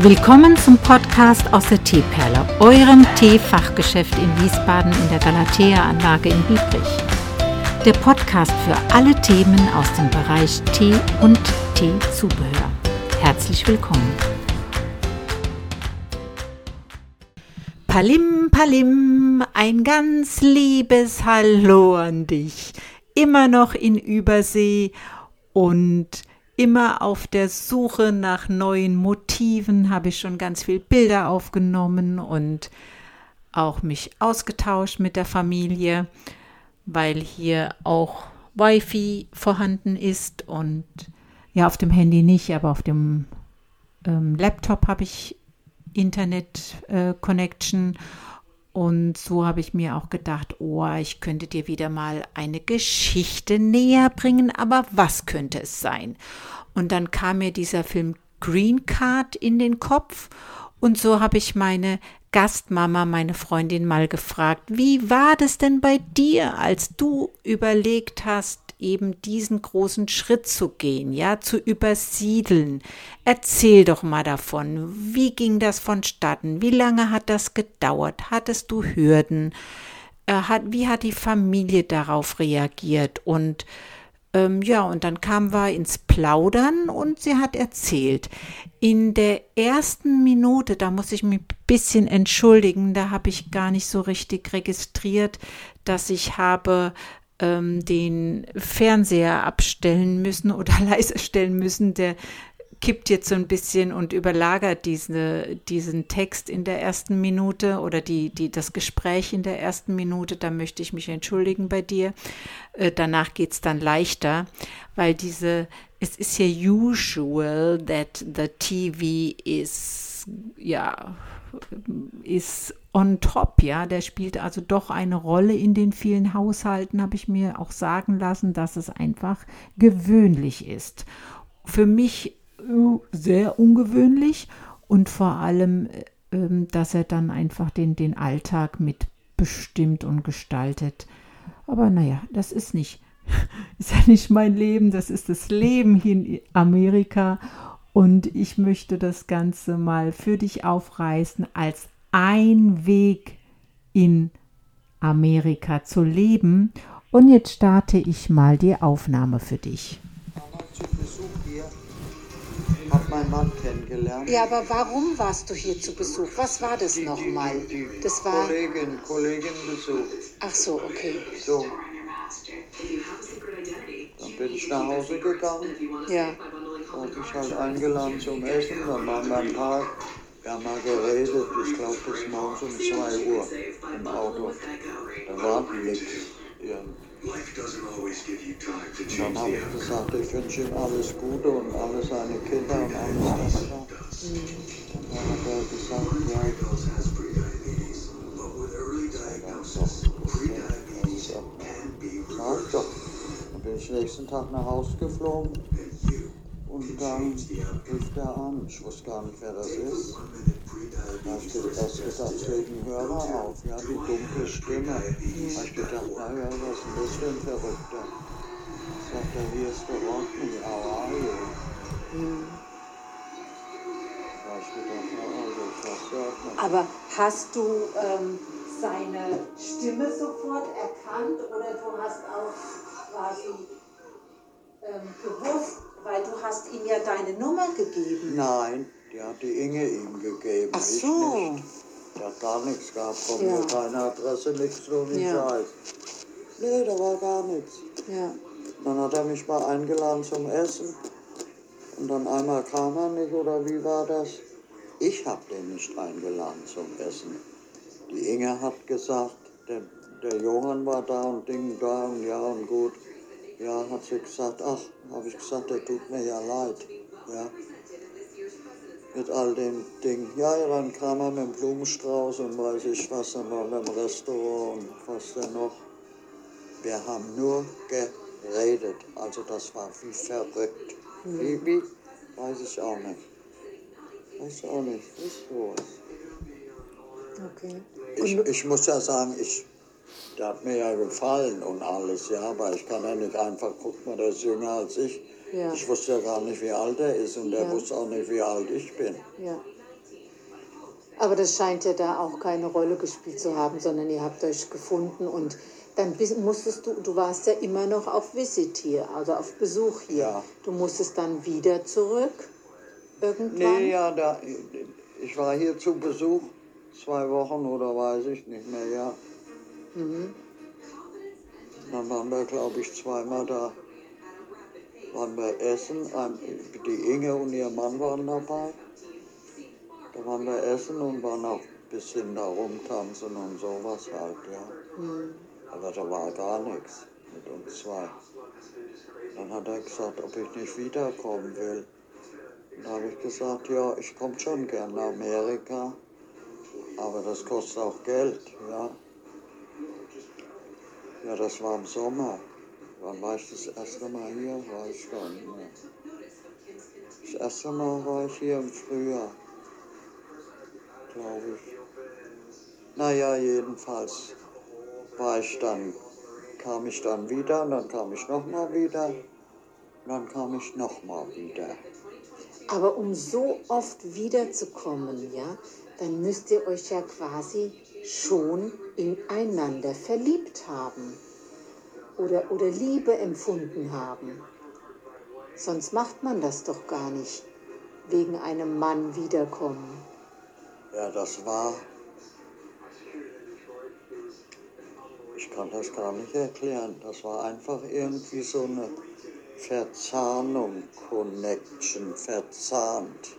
Willkommen zum Podcast aus der Teeperle, eurem Teefachgeschäft in Wiesbaden in der Galatea-Anlage in Biebrich. Der Podcast für alle Themen aus dem Bereich Tee und Teezubehör. Herzlich willkommen. Palim, Palim, ein ganz liebes Hallo an dich. Immer noch in Übersee und immer auf der Suche nach neuen Motiven, habe ich schon ganz viel Bilder aufgenommen und auch mich ausgetauscht mit der Familie, weil hier auch Wi-Fi vorhanden ist und ja, auf dem Handy nicht, aber auf dem ähm, Laptop habe ich Internet-Connection. Äh, und so habe ich mir auch gedacht, oh, ich könnte dir wieder mal eine Geschichte näher bringen, aber was könnte es sein? Und dann kam mir dieser Film Green Card in den Kopf und so habe ich meine Gastmama, meine Freundin mal gefragt, wie war das denn bei dir, als du überlegt hast, eben diesen großen Schritt zu gehen, ja, zu übersiedeln. Erzähl doch mal davon. Wie ging das vonstatten? Wie lange hat das gedauert? Hattest du Hürden? Äh, wie hat die Familie darauf reagiert? Und ähm, ja, und dann kamen wir ins Plaudern und sie hat erzählt. In der ersten Minute, da muss ich mich ein bisschen entschuldigen, da habe ich gar nicht so richtig registriert, dass ich habe ähm, den Fernseher abstellen müssen oder leiser stellen müssen. Der kippt jetzt so ein bisschen und überlagert diese, diesen Text in der ersten Minute oder die, die, das Gespräch in der ersten Minute. Da möchte ich mich entschuldigen bei dir. Äh, danach geht es dann leichter, weil diese, es ist ja usual that the TV is, ja, ist on top, ja, der spielt also doch eine Rolle in den vielen Haushalten, habe ich mir auch sagen lassen, dass es einfach gewöhnlich ist. Für mich sehr ungewöhnlich und vor allem, ähm, dass er dann einfach den, den Alltag mitbestimmt und gestaltet. Aber naja, das ist nicht, ist ja nicht mein Leben, das ist das Leben hier in Amerika und ich möchte das Ganze mal für dich aufreißen, als ein Weg in Amerika zu leben. Und jetzt starte ich mal die Aufnahme für dich. Meinen Mann kennengelernt. Ja, aber warum warst du hier zu Besuch? Was war das nochmal? Das war Kollegin, Kollegin besucht. Ach so, okay. So. Dann bin ich nach Hause gegangen. Ja hat mich halt eingeladen zum Essen, dann waren wir im Park. Wir haben mal geredet, ich glaube bis morgens um 2 Uhr im Auto. Da war nichts. Ja. Dann habe ich gesagt, ich wünsche ihm alles Gute und alle seine Kinder und alles das da. Dann hat er gesagt, ja. Sag doch. Dann bin ich nächsten Tag nach Hause geflogen. Und dann rief der an. Ich wusste gar nicht, wer das ist. Da habe ich erst gesagt, wegen Hörer auf. Ja, die dunkle Stimme. Da ich gedacht, naja, was ist das für ein Verrückter? Sagt er, hier ist der Rodney, how are you? Da gedacht, na also, was hört man? Aber hast du ähm, seine Stimme sofort erkannt oder du hast auch quasi ähm, gewusst, weil du hast ihm ja deine Nummer gegeben. Nein, die hat die Inge ihm gegeben. Ach so. Ich nicht. Der hat gar nichts gehabt von ja. mir, keine Adresse, nichts, nur wie ja. Scheiß. Nee, da war gar nichts. Ja. Dann hat er mich mal eingeladen zum Essen. Und dann einmal kam er nicht, oder wie war das? Ich habe den nicht eingeladen zum Essen. Die Inge hat gesagt, der, der Johann war da und Ding da und ja und gut. Ja, hat sie gesagt, ach, habe ich gesagt, der tut mir ja leid. Ja. Mit all den Dingen. Ja, ja, dann kam er mit dem Blumenstrauß und weiß ich was, dann war wir im Restaurant und was denn noch. Wir haben nur geredet. Also das war wie verrückt. Mhm. Wie, wie? Weiß ich auch nicht. Weiß auch nicht. Ist sowas. Okay. Ich, ich muss ja sagen, ich der hat mir ja gefallen und alles, ja, aber ich kann ja nicht einfach, guck mal, der ist jünger als ich. Ja. Ich wusste ja gar nicht, wie alt er ist und ja. wusste auch nicht, wie alt ich bin. Ja. Aber das scheint ja da auch keine Rolle gespielt zu haben, sondern ihr habt euch gefunden und dann musstest du, du warst ja immer noch auf Visit hier, also auf Besuch hier. Ja. Du musstest dann wieder zurück irgendwann. Nee, ja, da, ich war hier zu Besuch, zwei Wochen oder weiß ich nicht mehr, ja. Dann waren wir, glaube ich, zweimal da. Waren wir essen, die Inge und ihr Mann waren dabei. Da waren wir essen und waren auch ein bisschen da rumtanzen und sowas halt, ja. Aber da war gar nichts mit uns zwei. Dann hat er gesagt, ob ich nicht wiederkommen will. Da habe ich gesagt, ja, ich komme schon gern nach Amerika, aber das kostet auch Geld, ja. Ja, das war im Sommer. Wann war ich das erste Mal hier? Weiß ich gar nicht. Das erste Mal war ich hier im Frühjahr, glaube ich. Naja, jedenfalls war ich dann, kam ich dann wieder, und dann kam ich nochmal wieder, und dann kam ich nochmal wieder. Aber um so oft wiederzukommen, ja, dann müsst ihr euch ja quasi schon ineinander verliebt haben oder, oder Liebe empfunden haben. Sonst macht man das doch gar nicht, wegen einem Mann wiederkommen. Ja, das war. Ich kann das gar nicht erklären. Das war einfach irgendwie so eine Verzahnung, Connection, verzahnt.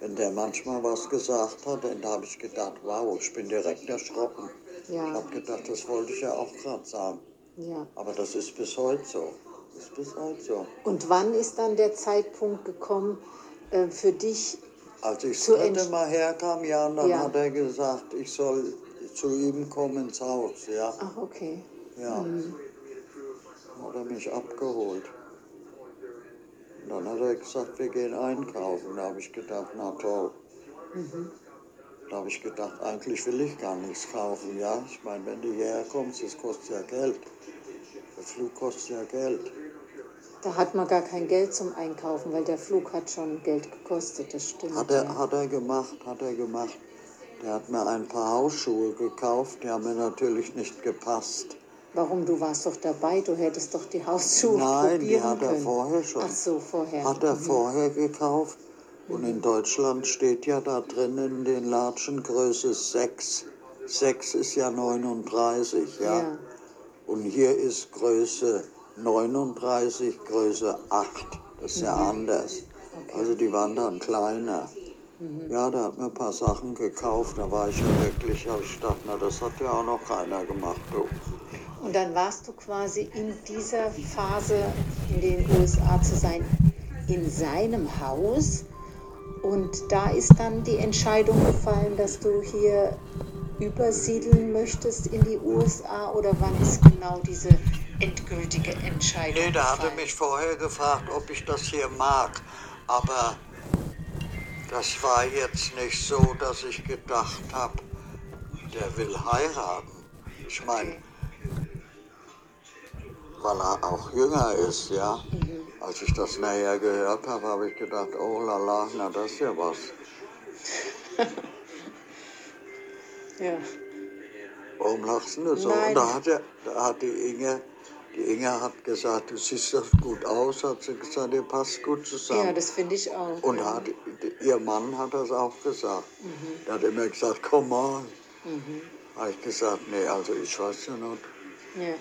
Wenn der manchmal was gesagt hat, dann habe ich gedacht, wow, ich bin direkt erschrocken. Ja. Ich habe gedacht, das wollte ich ja auch gerade sagen. Ja. Aber das ist bis heute so. Ist bis heute so. Und wann ist dann der Zeitpunkt gekommen äh, für dich? Als ich das Zu dritte Mal herkam, ja, dann Ja. hat er gesagt, ich soll zu ihm kommen ins Haus, ja. Ach, okay. Ja. Hat er mich abgeholt. Und dann hat er gesagt, wir gehen einkaufen. Da habe ich gedacht, na toll. Da habe ich gedacht, eigentlich will ich gar nichts kaufen, ja. Ich meine, wenn du hierher kommst, das kostet ja Geld. Der Flug kostet ja Geld. Da hat man gar kein Geld zum Einkaufen, weil der Flug hat schon Geld gekostet, das stimmt. Hat er, ja. hat er gemacht, hat er gemacht. Der hat mir ein paar Hausschuhe gekauft, die haben mir natürlich nicht gepasst. Warum? Du warst doch dabei, du hättest doch die Hausschuhe Nein, die probieren hat er können. vorher schon. Ach so, vorher. Hat er vorher gekauft. Und in Deutschland steht ja da drin in den Latschen Größe 6. 6 ist ja 39, ja. Ja. Und hier ist Größe 39, Größe 8. Das ist ja anders. Also die waren dann kleiner. Ja, da hat mir ein paar Sachen gekauft. Da war ich ja wirklich, habe ich gedacht, na, das hat ja auch noch keiner gemacht, du. Und dann warst du quasi in dieser Phase in den USA zu sein, in seinem Haus. Und da ist dann die Entscheidung gefallen, dass du hier übersiedeln möchtest in die USA oder wann ist genau diese endgültige Entscheidung Nee, der hatte mich vorher gefragt, ob ich das hier mag. Aber das war jetzt nicht so, dass ich gedacht habe, der will heiraten. Ich meine, weil er auch jünger ist, ja. Als ich das näher gehört habe, habe ich gedacht, oh la la, na das ist ja was. Ja. Warum lachst du so? Nein. Und da hat, er, da hat die Inge, die Inge hat gesagt, du siehst doch gut aus, hat sie gesagt, ihr passt gut zusammen. ja, das finde ich auch. Und hat, ihr Mann hat das auch gesagt. Er hat immer gesagt, komm mal. Habe ich gesagt, nee, also ich weiß ja nicht. ja.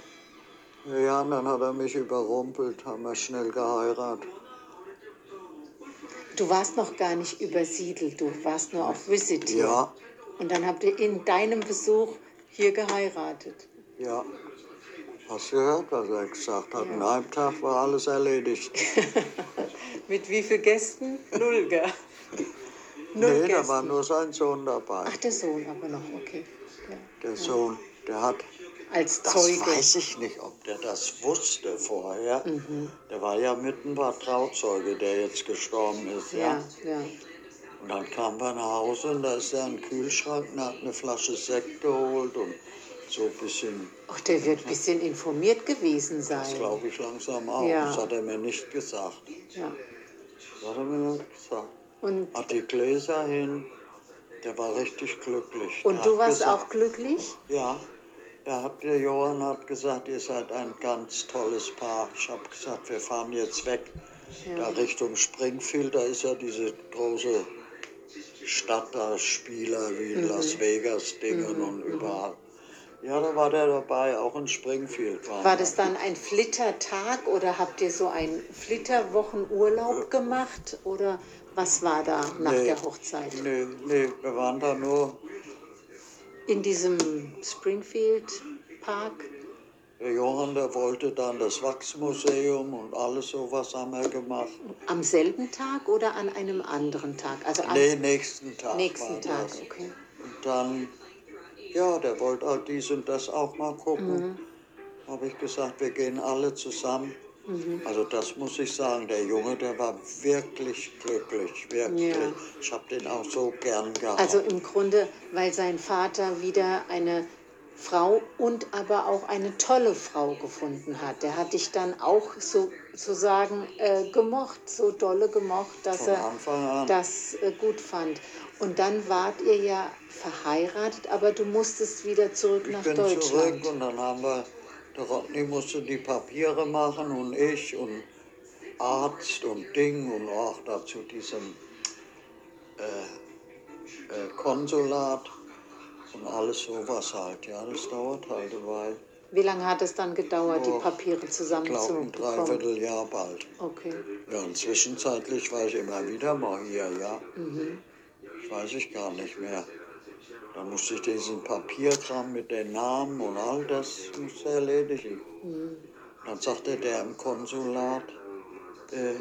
Ja, und dann hat er mich überrumpelt, haben wir schnell geheiratet. Du warst noch gar nicht übersiedelt, du warst nur auf Visit. Ja, Und dann habt ihr in deinem Besuch hier geheiratet. ja. Hast du gehört, was er gesagt hat? In einem Tag war alles erledigt. Mit wie vielen Gästen? Null, gell? Null nee, da Gästen. war nur sein Sohn dabei. Ach, der Sohn aber noch, okay. Ja. Der Sohn, der hat Als Das Zeuge. weiß ich nicht, ob der das wusste vorher. Der war ja mit ein paar Trauzeuge, der jetzt gestorben ist. Ja. Ja, ja. Und dann kamen wir nach Hause und da ist er ein Kühlschrank und hat eine Flasche Sekt geholt und so ein bisschen, Ach, der wird ein bisschen informiert gewesen das sein. glaube ich langsam auch. Ja. Das hat er mir nicht gesagt. Ja. Das hat er mir nicht gesagt. Und Hat die Gläser hin, Der war richtig glücklich. Und Der du warst gesagt, auch glücklich? Ja, er hat, der Johann hat gesagt, ihr seid ein ganz tolles Paar. Ich habe gesagt, wir fahren jetzt weg, da Richtung Springfield, da ist ja diese große Stadt, da Spieler wie Mhm. Las Vegas Dingen und überall. Ja, da war der dabei, auch in Springfield. War wir. das dann ein Flittertag oder habt ihr so einen Flitterwochenurlaub gemacht? Oder was war da nach Nee. der Hochzeit? Nee, nee, wir waren da nur, In diesem Springfield Park? Der Johann, der wollte dann das Wachsmuseum und alles sowas haben wir gemacht. Am selben Tag oder an einem anderen Tag? Also am Nee, nächsten Tag nächsten Tag, das. okay. Und dann, ja, der wollte halt dies und das auch mal gucken. Mhm. Habe ich gesagt, wir gehen alle zusammen. Mhm. Also das muss ich sagen, der Junge, der war wirklich glücklich, wirklich. Ja. Ich habe den auch so gern gehabt. Also im Grunde, weil sein Vater wieder eine Frau und aber auch eine tolle Frau gefunden hat. Der hat dich dann auch so, sozusagen äh, gemocht, so dolle gemocht, dass Von er das äh, gut fand. Und dann wart ihr ja verheiratet, aber du musstest wieder zurück ich nach bin Deutschland. zurück und dann haben wir, der Rodney musste die Papiere machen und ich und Arzt und Ding und auch dazu diesem äh, äh, Konsulat und alles sowas halt. Ja, das dauert halt eine Weile. Wie lange hat es dann gedauert, die Papiere Ich glaube, ein zusammenzubekommen? Dreivierteljahr bald. Okay. Ja, und zwischenzeitlich war ich immer wieder mal hier, ja. Ich weiß ich gar nicht mehr. Dann musste ich diesen Papierkram mit den Namen und all das musste erledigen. Dann sagte der im Konsulat, äh,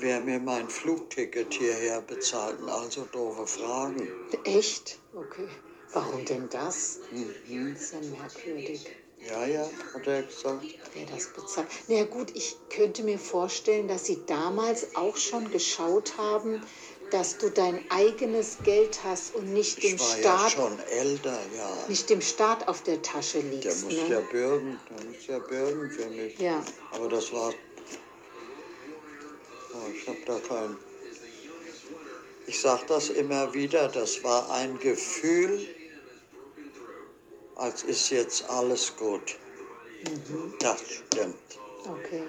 wer mir mein Flugticket hierher bezahlt, also doofe Fragen. Echt? Okay. Warum denn das? Mhm. Das ist ja merkwürdig. Ja, ja, hat er gesagt. Wer das bezahlt. Na ja, gut, ich könnte mir vorstellen, dass Sie damals auch schon geschaut haben, dass du dein eigenes Geld hast und nicht dem Ich ja Staat, schon älter, ja. nicht dem Staat auf der Tasche Der liegst. muss ne? ja bürgen, der muss ja bürgen für mich. Ja. Aber das war. Ich habe da kein. Ich sage das immer wieder, das war ein Gefühl, als ist jetzt alles gut. Das stimmt. Okay.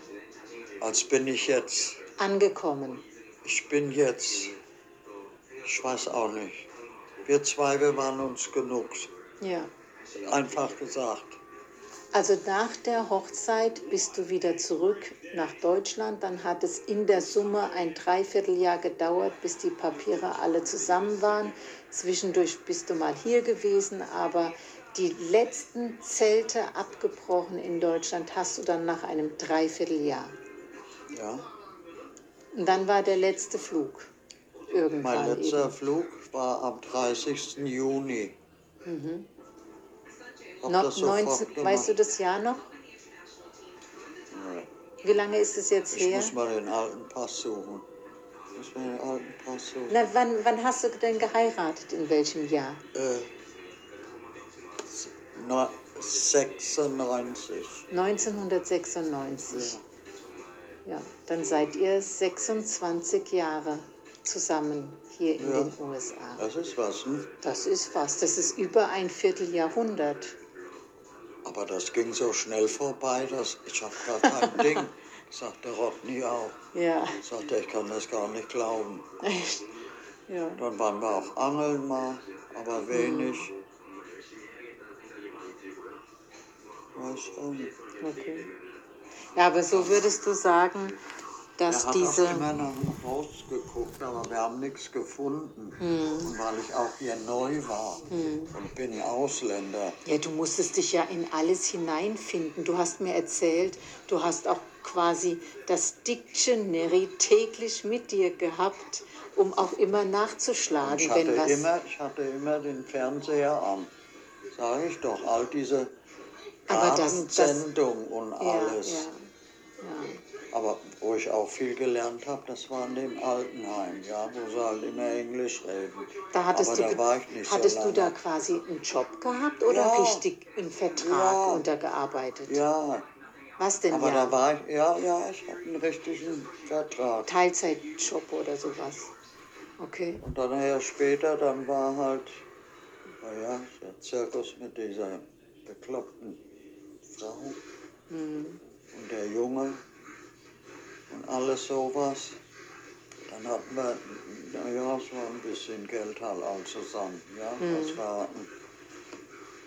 Als bin ich jetzt, Angekommen. ich bin jetzt, ich weiß auch nicht. Wir zwei, wir waren uns genug. Ja. Einfach gesagt. Also nach der Hochzeit bist du wieder zurück nach Deutschland. Dann hat es in der Summe ein Dreivierteljahr gedauert, bis die Papiere alle zusammen waren. Zwischendurch bist du mal hier gewesen, aber die letzten Zelte abgebrochen in Deutschland hast du dann nach einem Dreivierteljahr. Ja. Und dann war der letzte Flug. Irgendwann Mein letzter eben. Flug war am 30. Juni. Hab No, das sofort 19, gemacht. weißt du das Jahr noch? Nee. Wie lange ist es jetzt Ich her? muss mal den alten Pass suchen. Ich muss mal den alten Pass suchen. Na, wann, wann hast du denn geheiratet? In welchem Jahr? Äh, na, 96. 1996. Ja, dann seid ihr 26 Jahre zusammen hier in Ja. den USA. Das ist was, ne? Das ist was. Das ist über ein Vierteljahrhundert. Aber das ging so schnell vorbei, dass ich habe gar kein Ding. Sagte Rodney auch. Ja, Sagte, ich kann das gar nicht glauben. echt. Ja. Dann waren wir auch angeln mal, aber wenig. Weiß auch nicht. Okay. Ja, aber so würdest du sagen, dass Er hat diese. auch immer nach dem Haus geguckt, aber wir haben nichts gefunden. Und weil ich auch hier neu war und bin Ausländer. Ja, du musstest dich ja in alles hineinfinden. Du hast mir erzählt, du hast auch quasi das Dictionary täglich mit dir gehabt, um auch immer nachzuschlagen, Ich hatte, wenn was. immer, ich hatte immer den Fernseher an. Sage ich doch, all diese Aber das- das- Sendung und alles. ja, ja. Aber wo ich auch viel gelernt habe, das war in dem Altenheim, ja, wo sie halt immer Englisch reden. Da hattest, Aber du, da war ich nicht hattest so du da quasi einen Job gehabt oder Ja. richtig im Vertrag Ja. untergearbeitet? Ja, Was denn aber ja? da war ich, ja, ja, ich hatte einen richtigen Vertrag. Teilzeitjob oder sowas? Okay. Und dann nachher später, dann war halt, naja, der Zirkus mit dieser bekloppten Frau und der Junge und alles sowas. Dann hatten wir, naja, es war ein bisschen Geld halt all zusammen, ja, was wir hatten.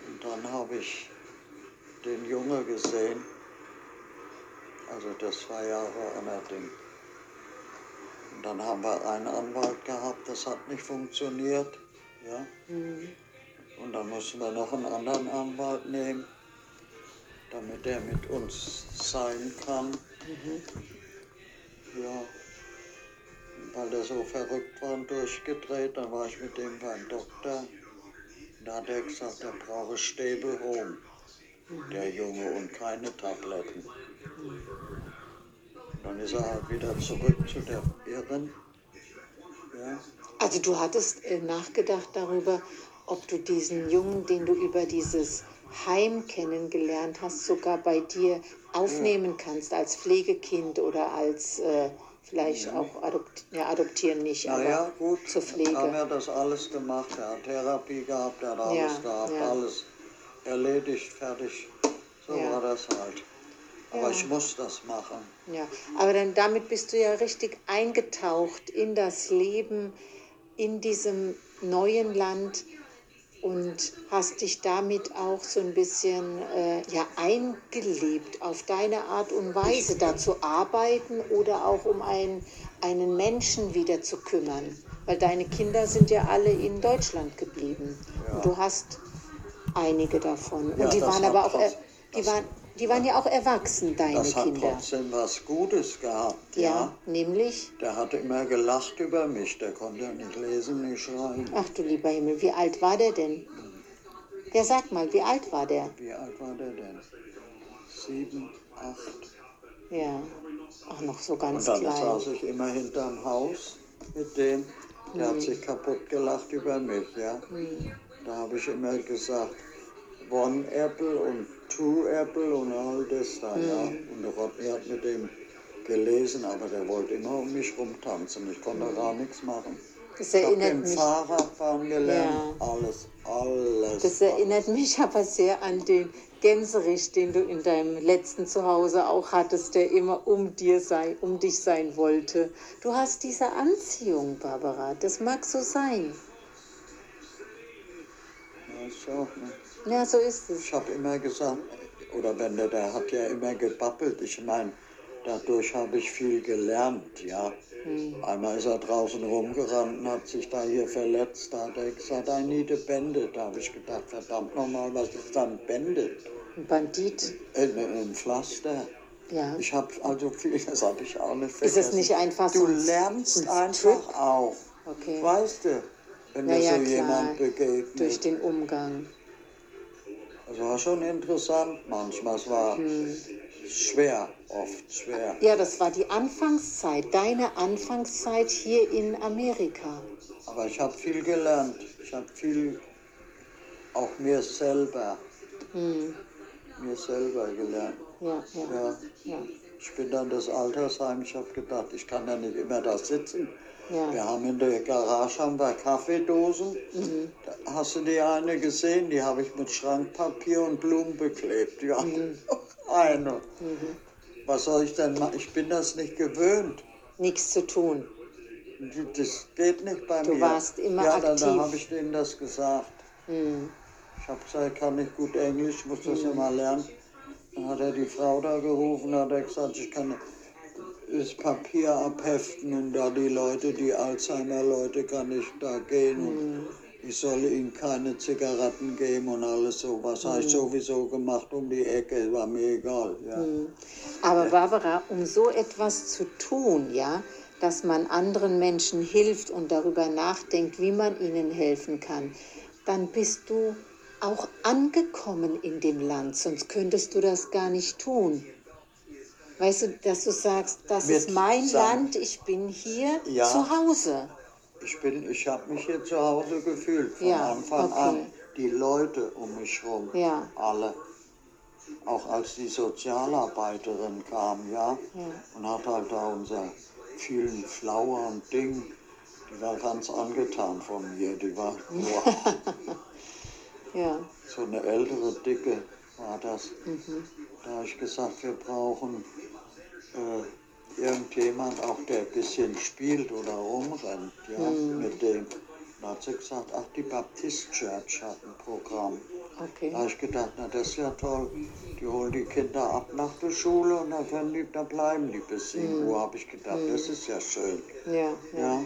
Und dann habe ich den Junge gesehen, also das war ja Ding. Und dann haben wir einen Anwalt gehabt, das hat nicht funktioniert, ja. Und dann mussten wir noch einen anderen Anwalt nehmen, damit er mit uns sein kann. Ja, weil der so verrückt war und durchgedreht, dann war ich mit dem beim Doktor. Da hat er gesagt, er brauche Stäbelhom, der Junge, und keine Tabletten. Dann ist er halt wieder zurück zu der Irren. Ja, Also du hattest äh, nachgedacht darüber, ob du diesen Jungen, den du über dieses Heim kennengelernt hast, sogar bei dir aufnehmen kannst als Pflegekind oder als äh, vielleicht auch adopt ja, adoptieren nicht, aber gut, zur haben Pflege. er das alles gemacht. Er hat Therapie gehabt, er hat alles Ja, gehabt, ja. alles erledigt, fertig. So Ja. war das halt. Aber Ja. ich muss das machen. Ja, aber dann damit bist du ja richtig eingetaucht in das Leben in diesem neuen Land und hast dich damit auch so ein bisschen äh, ja, eingelebt auf deine Art und Weise, da zu arbeiten oder auch um einen, einen Menschen wieder zu kümmern. Weil deine Kinder sind ja alle in Deutschland geblieben. Ja. Und du hast einige davon. Ja, und die waren aber auch, trotz- die waren, die waren ja auch erwachsen, deine Das hat Kinder. trotzdem was Gutes gehabt. Ja, Ja. nämlich, Der hatte immer gelacht über mich. Der konnte ja nicht lesen, nicht schreiben. ach du lieber Himmel, wie alt war der denn? Ja, sag mal, wie alt war der? Wie alt war der denn? Sieben, acht. Ja, auch noch so Und ganz dann klein. saß ich immer hinterm Haus mit dem. Der Mhm. hat sich kaputt gelacht über mich, ja. Da habe ich immer gesagt, One Apple und Two Apple und all das da, ja. Mhm. Und der Rodney hat mit dem gelesen, aber der wollte immer um mich rumtanzen. Ich konnte gar nichts machen. Das erinnert den mich, Fahrradfahren gelernt, Ja. alles, alles. das erinnert mich aber sehr an den Gänserich, den du in deinem letzten Zuhause auch hattest, der immer um dir sei, um dich sein wollte. Du hast diese Anziehung, Barbara. Das mag so sein. Ja, ist auch, ne? Ja, so ist es. Ich habe immer gesagt, oder wenn der, der hat ja immer gebabbelt. Ich meine, dadurch habe ich viel gelernt, ja. Einmal ist er draußen rumgerannt und hat sich da hier verletzt. Da hat er gesagt, I need a bandit. Da habe ich gedacht, verdammt nochmal, was ist dann Bandit? Ein Bandit. Äh, ne, ein Pflaster. Ja. Ich habe also viel, das habe ich auch nicht Ist vergessen. es nicht einfach so Du ein- lernst ein einfach Trick? auch. Okay. Weißt du, wenn Ja, dir ja, so klar. jemand begegnet. Durch den Umgang. Es war schon interessant manchmal. Es war Hm. schwer, oft schwer. Ja, das war die Anfangszeit, deine Anfangszeit hier in Amerika. Aber ich habe viel gelernt. Ich habe viel auch mir selber, mir selber gelernt. Ja, ja, Ja, ja. ich bin dann das Altersheim. Ich habe gedacht, ich kann ja nicht immer da sitzen. Ja. Wir haben in der Garage haben wir Kaffeedosen. Da hast du die eine gesehen? Die habe ich mit Schrankpapier und Blumen beklebt. Ja, eine. Was soll ich denn machen? Ich bin das nicht gewöhnt. Nichts zu tun. Das geht nicht bei Du mir. warst immer ja, dann, aktiv. dann habe ich denen das gesagt. Ich habe gesagt, ich kann nicht gut Englisch, ich muss das ja mal lernen. Dann hat er die Frau da gerufen, hat er gesagt, ich kann das Papier abheften und da die Leute, die Alzheimer-Leute, kann ich da gehen und ich soll ihnen keine Zigaretten geben und alles so. Was habe ich sowieso gemacht um die Ecke, war mir egal. Ja. Aber Barbara, um so etwas zu tun, ja, dass man anderen Menschen hilft und darüber nachdenkt, wie man ihnen helfen kann, dann bist du auch angekommen in dem Land, sonst könntest du das gar nicht tun. Weißt du, dass du sagst, das ist mein sagen- Land, ich bin hier Ja. zu Hause. Ich, bin- ich habe mich hier zu Hause gefühlt von Ja, Anfang okay. an. Die Leute um mich herum, Ja. alle. Auch als die Sozialarbeiterin kam, ja, und hat halt da unser vielen Flower und Ding, Die war ganz angetan von mir. Die war wow. Ja. so eine ältere, dicke war das. Da habe ich gesagt, wir brauchen äh, irgendjemand auch, der ein bisschen spielt oder rumrennt, ja, mit dem. Da hat sie gesagt, ach, die Baptist Church hat ein Programm. Okay. Da habe ich gedacht, na das ist ja toll. Die holen die Kinder ab nach der Schule und dann können die, da bleiben die bis 7 Uhr, habe ich gedacht, das ist ja schön. Ja, ja. Ja,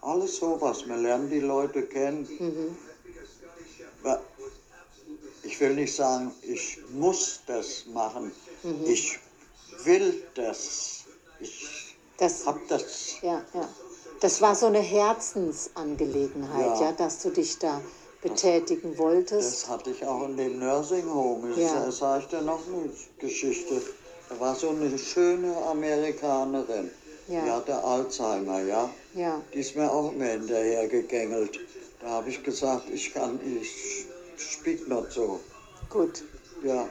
alles sowas. Wir lernen die Leute kennen. Aber Ich will nicht sagen, ich muss das machen. Ich will das. Ich Das, hab das. ja, ja. Das war so eine Herzensangelegenheit, ja, Ja. dass du dich da betätigen wolltest. Das hatte ich auch in dem Nursing Home. Das Ja. ja. sage ich dir noch eine Geschichte. Da war so eine schöne Amerikanerin. Ja. Die hatte Alzheimer, ja. Ja, Die ist mir auch immer hinterher gegängelt. Da habe ich gesagt, ich kann, ich spiel nicht so. gut. Ja.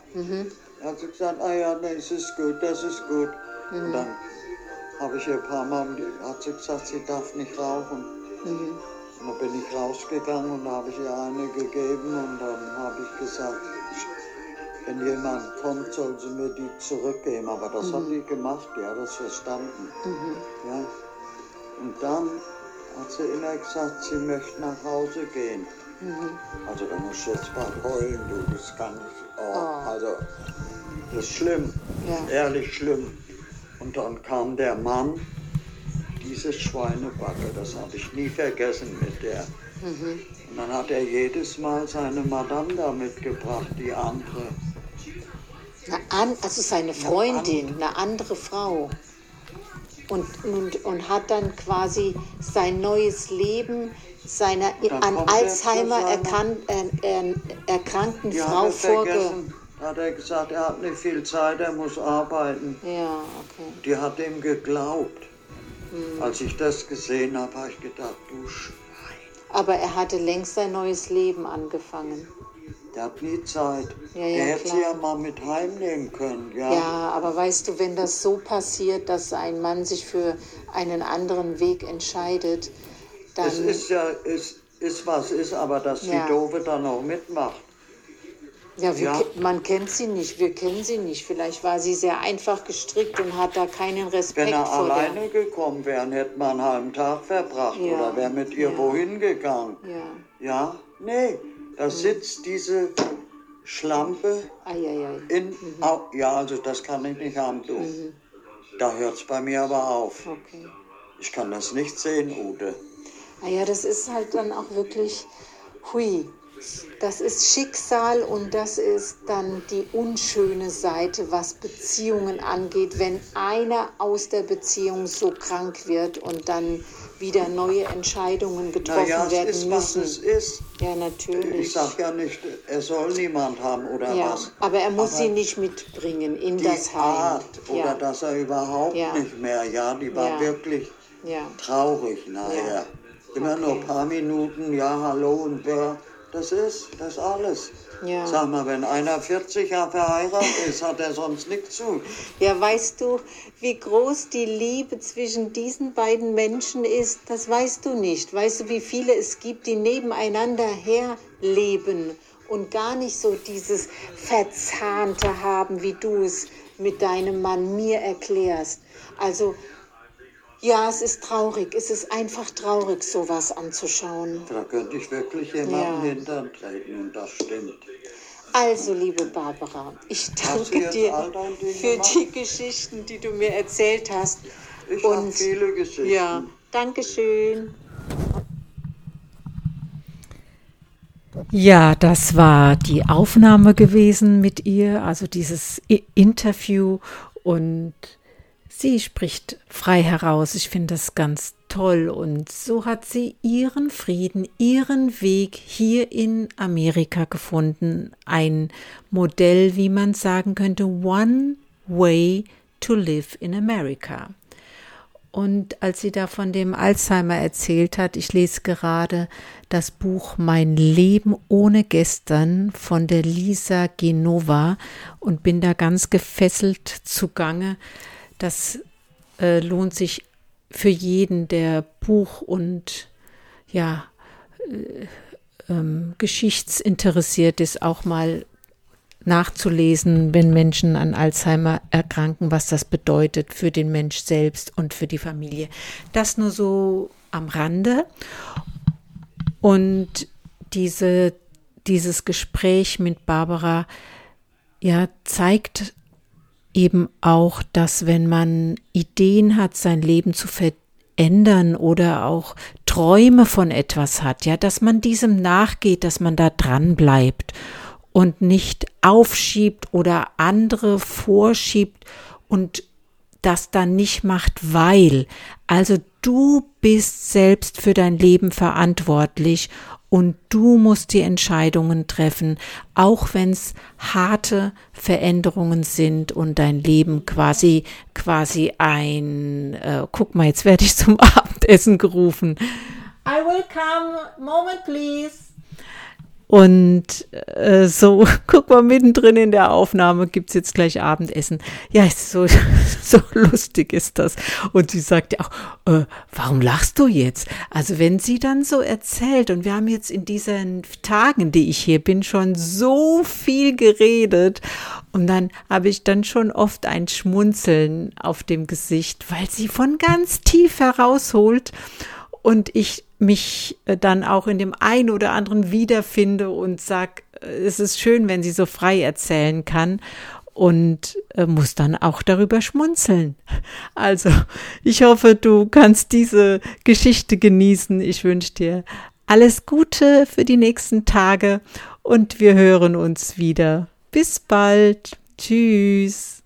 Da hat sie gesagt, ah ja, das ist gut, das ist gut. Und dann habe ich ihr ein paar Mal, hat sie gesagt, sie darf nicht rauchen. Und dann bin ich rausgegangen und da habe ich ihr eine gegeben und dann habe ich gesagt, wenn jemand kommt, soll sie mir die zurückgeben. Aber das hat die gemacht, die hat das verstanden. Ja. Und dann hat sie immer gesagt, sie möchte nach Hause gehen. Also da muss ich jetzt mal heulen, du, das kann nicht. Oh, Oh. Also, das ist schlimm, Ja. ehrlich schlimm. Und dann kam der Mann, diese Schweinebacke, das habe ich nie vergessen mit der. Und dann hat er jedes Mal seine Madame da mitgebracht, die andere. Eine an, also seine Freundin, eine andere Frau. Und, und, und hat dann quasi sein neues Leben seiner Dann an er Alzheimer erkan äh, äh, erkrankten Die Frau vorge... hat er gesagt, er hat nicht viel Zeit, er muss arbeiten. Ja, okay. Die hat ihm geglaubt. Hm. Als ich das gesehen habe, habe ich gedacht, du Schwein. Aber er hatte längst sein neues Leben angefangen. Der hat nie Zeit. Ja, ja, der hätte klar. sie ja mal mit heimnehmen können. Ja. Ja, aber weißt du, wenn das so passiert, dass ein Mann sich für einen anderen Weg entscheidet, dann... es ist ja, ist, ist was ist, aber dass Ja. die Doofe dann auch mitmacht. Ja, wir, Ja. man kennt sie nicht, wir kennen sie nicht. Vielleicht war sie sehr einfach gestrickt und hat da keinen Respekt Wenn er vor alleine gekommen wäre, hätte man einen halben Tag verbracht Ja. oder wäre mit ihr wohin gegangen. der. Ja, Ja, nee, da sitzt diese Schlampe eieiei. in. Au, ja, also das kann ich nicht haben, du. Da hört es bei mir aber auf. Okay. Ich kann das nicht sehen, Ute. Naja, das ist halt dann auch wirklich, hui, das ist Schicksal und das ist dann die unschöne Seite, was Beziehungen angeht, wenn einer aus der Beziehung so krank wird und dann wieder neue Entscheidungen getroffen Naja, werden ist, was müssen. es ist. Ja, natürlich. Ich sage ja nicht, er soll niemand haben oder ja, was. aber er muss Aber sie nicht mitbringen in die das Heim. Art oder ja. dass er überhaupt Ja. nicht mehr, ja, die war wirklich traurig nachher. Immer nur Okay. ein paar Minuten, ja, hallo und wer. Das ist, das alles. Ja. Sag mal, wenn einer 40 Jahre verheiratet ist, hat er sonst nichts zu. Ja, weißt du, wie groß die Liebe zwischen diesen beiden Menschen ist? Das weißt du nicht. Weißt du, wie viele es gibt, die nebeneinander herleben und gar nicht so dieses Verzahnte haben, wie du es mit deinem Mann mir erklärst. Also, ja, es ist traurig. Es ist einfach traurig, sowas anzuschauen. Da könnte ich wirklich jemanden Ja. hintern treten und das stimmt. Also, liebe Barbara, ich danke dir für gemacht? die Geschichten, die du mir erzählt hast. Ich habe Und viele Geschichten. ja, danke schön. Ja, das war die Aufnahme gewesen mit ihr, also dieses I Interview und sie spricht frei heraus. Ich finde das ganz toll und so hat sie ihren Frieden, ihren Weg hier in Amerika gefunden. Ein Modell, wie man sagen könnte, One Way to Live in America. Und als sie da von dem Alzheimer erzählt hat, ich lese gerade das Buch Mein Leben ohne gestern von der Lisa Genova und bin da ganz gefesselt zugange. Das äh, lohnt sich für jeden, der Buch und ja, äh, ähm, geschichtsinteressiert ist, auch mal nachzulesen, wenn Menschen an Alzheimer erkranken, was das bedeutet für den Mensch selbst und für die Familie. Das nur so am Rande. Und diese, dieses Gespräch mit Barbara ja zeigt eben auch, dass wenn man Ideen hat, sein Leben zu verändern oder auch Träume von etwas hat, ja, dass man diesem nachgeht, dass man da dran bleibt und nicht aufschiebt oder andere vorschiebt und das dann nicht macht, weil. Also du bist selbst für dein Leben verantwortlich und du musst die Entscheidungen treffen, auch wenn es harte Veränderungen sind und dein Leben quasi quasi ein äh, guck mal, jetzt werde ich zum Abendessen gerufen. I will come, moment please. Und äh, so, guck mal, mittendrin in der Aufnahme gibt's jetzt gleich Abendessen. Ja, so, so lustig ist das. Und sie sagt ja auch, äh, warum lachst du jetzt? Also wenn sie dann so erzählt, und wir haben jetzt in diesen Tagen, die ich hier bin, schon so viel geredet. Und dann habe ich dann schon oft ein Schmunzeln auf dem Gesicht, weil sie von ganz tief herausholt und ich mich äh, dann auch in dem einen oder anderen wiederfinde und sag, äh, es ist schön, wenn sie so frei erzählen kann und äh, muss dann auch darüber schmunzeln. Also, ich hoffe, du kannst diese Geschichte genießen. Ich wünsche dir alles Gute für die nächsten Tage und wir hören uns wieder. Bis bald. Tschüss.